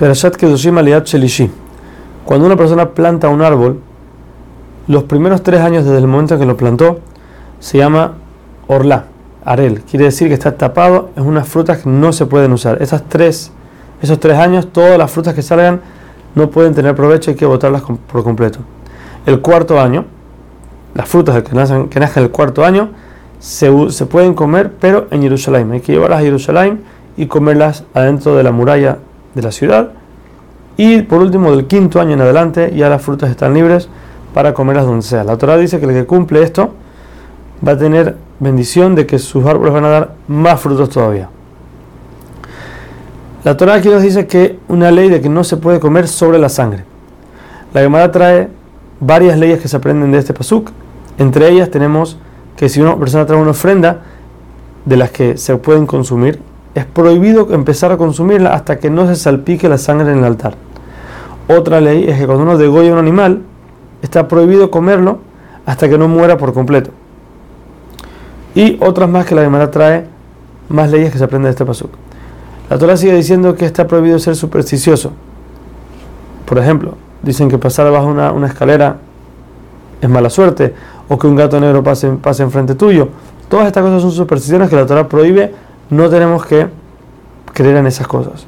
Perashat Kedushim Aliat Shelishi. Cuando una persona planta un árbol, los primeros tres años desde el momento en que lo plantó, se llama orla, arel. Quiere decir que está tapado, es unas frutas que no se pueden usar. Esas tres, esos tres años, todas las frutas que salgan no pueden tener provecho, hay que botarlas por completo. El cuarto año, las frutas que nacen, que nacen el cuarto año, se, se pueden comer, pero en Jerusalén. Hay que llevarlas a Jerusalén y comerlas adentro de la muralla de la ciudad. Y por último, del quinto año en adelante, ya las frutas están libres para comerlas donde sea. La Torah dice que el que cumple esto va a tener bendición de que sus árboles van a dar más frutos todavía. La Torah aquí nos dice que una ley de que no se puede comer sobre la sangre. La Gemara trae varias leyes que se aprenden de este pasuk. Entre ellas tenemos que si una persona trae una ofrenda de las que se pueden consumir, es prohibido empezar a consumirla hasta que no se salpique la sangre en el altar. Otra ley es que cuando uno degolla un animal, está prohibido comerlo hasta que no muera por completo. Y otras más que la Gemara trae, más leyes que se aprenden de este pasuk. La Torah sigue diciendo que está prohibido ser supersticioso. Por ejemplo, dicen que pasar bajo una, escalera es mala suerte, o que un gato negro pase, pase enfrente tuyo. Todas estas cosas son supersticiones que la Torah prohíbe no tenemos que creer en esas cosas.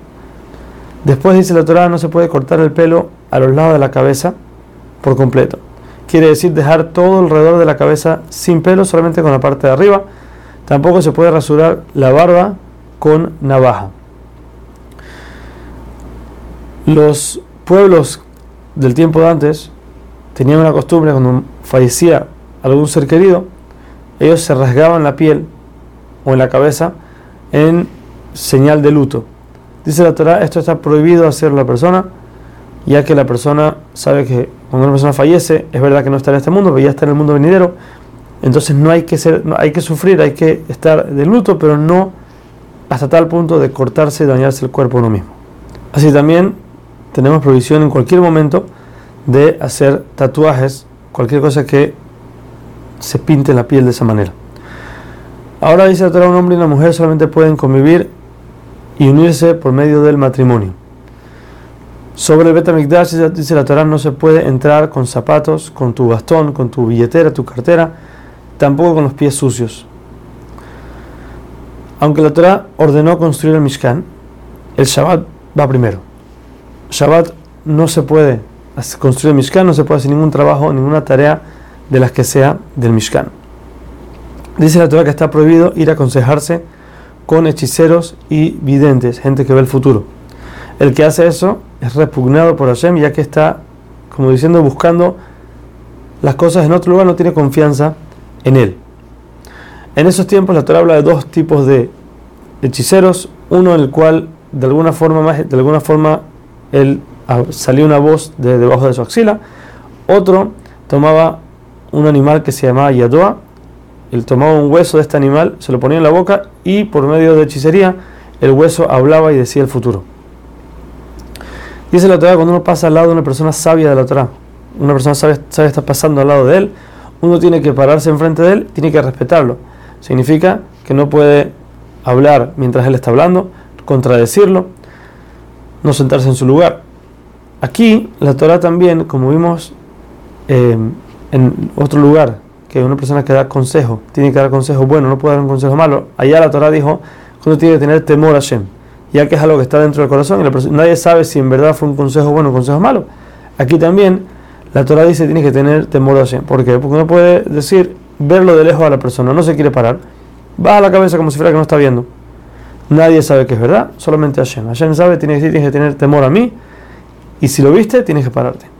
Después dice la Torah, no se puede cortar el pelo a los lados de la cabeza por completo. Quiere decir dejar todo alrededor de la cabeza sin pelo, solamente con la parte de arriba. Tampoco se puede rasurar la barba con navaja. Los pueblos del tiempo de antes tenían una costumbre cuando fallecía algún ser querido, ellos se rasgaban la piel o en la cabeza en señal de luto. Dice la Torah, esto está prohibido hacerlo a la persona, ya que la persona sabe que cuando una persona fallece, es verdad que no está en este mundo, pero ya está en el mundo venidero, entonces no hay que ser, hay que sufrir, hay que estar de luto, pero no hasta tal punto de cortarse y dañarse el cuerpo uno mismo. Así también tenemos prohibición en cualquier momento de hacer tatuajes, cualquier cosa que se pinte la piel de esa manera. Ahora dice la un hombre y una mujer solamente pueden convivir y unirse por medio del matrimonio. Sobre el Betamikdash dice la Torah, no se puede entrar con zapatos, con tu bastón, con tu billetera, tu cartera, tampoco con los pies sucios. Aunque la Torah ordenó construir el Mishkan, el Shabbat va primero. Shabbat no se puede construir el Mishkan, no se puede hacer ningún trabajo, ninguna tarea de las que sea del Mishkan. Dice la Torah que está prohibido ir a aconsejarse con hechiceros y videntes, gente que ve el futuro. El que hace eso es repugnado por Hashem, ya que está, como diciendo, buscando las cosas en otro lugar, no tiene confianza en él. En esos tiempos la Torah habla de dos tipos de hechiceros, uno en el cual de alguna forma, de alguna forma él ah, salió una voz de debajo de su axila, otro tomaba un animal que se llamaba Yadoa, él tomaba un hueso de este animal, se lo ponía en la boca y por medio de hechicería el hueso hablaba y decía el futuro. Dice la Torah cuando uno pasa al lado de una persona sabia de la Torah, una persona sabia, está pasando al lado de él, uno tiene que pararse enfrente de él, tiene que respetarlo. Significa que no puede hablar mientras él está hablando, contradecirlo, no sentarse en su lugar. Aquí la Torah también, como vimos eh, en otro lugar, que una persona que da consejo, tiene que dar consejo bueno, no puede dar un consejo malo. Allá la Torah dijo que uno tiene que tener temor a Shem, ya que es algo que está dentro del corazón y nadie sabe si en verdad fue un consejo bueno o un consejo malo. Aquí también la Torah dice que tiene que tener temor a Shem. ¿Por qué? Porque uno puede decir, verlo de lejos a la persona, no se quiere parar, baja la cabeza como si fuera que no está viendo. Nadie sabe que es verdad, solamente Hashem. Hashem sabe, que, tienes que tener temor a mí, y si lo viste, tienes que pararte.